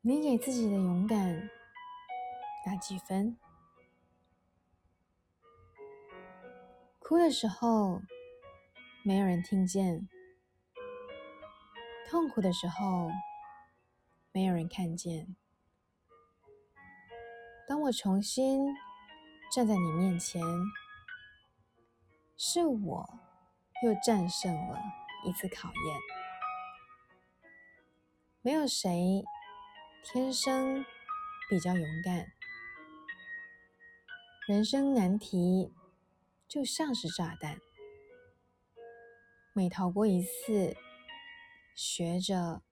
你给自己的勇敢打几分？哭的时候没有人听见，痛苦的时候没有人看见。当我重新站在你面前，是我又战胜了一次考验。没有谁天生比较勇敢，人生难题就像是炸弹，每逃过一次，学着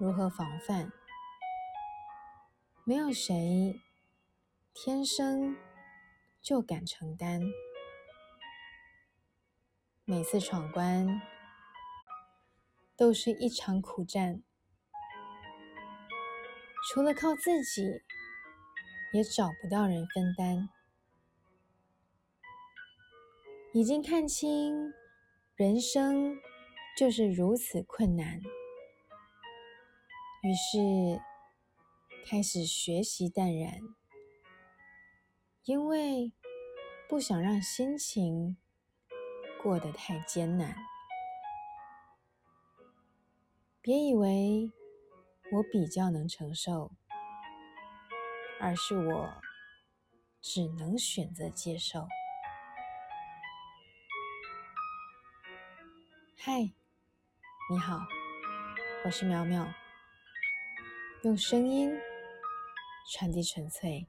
如何防范。没有谁。天生就敢承担，每次闯关都是一场苦战，除了靠自己，也找不到人分担。已经看清人生就是如此困难，于是开始学习淡然。因为不想让心情过得太艰难，别以为我比较能承受，而是我只能选择接受。嗨，你好，我是苗苗，用声音传递纯粹。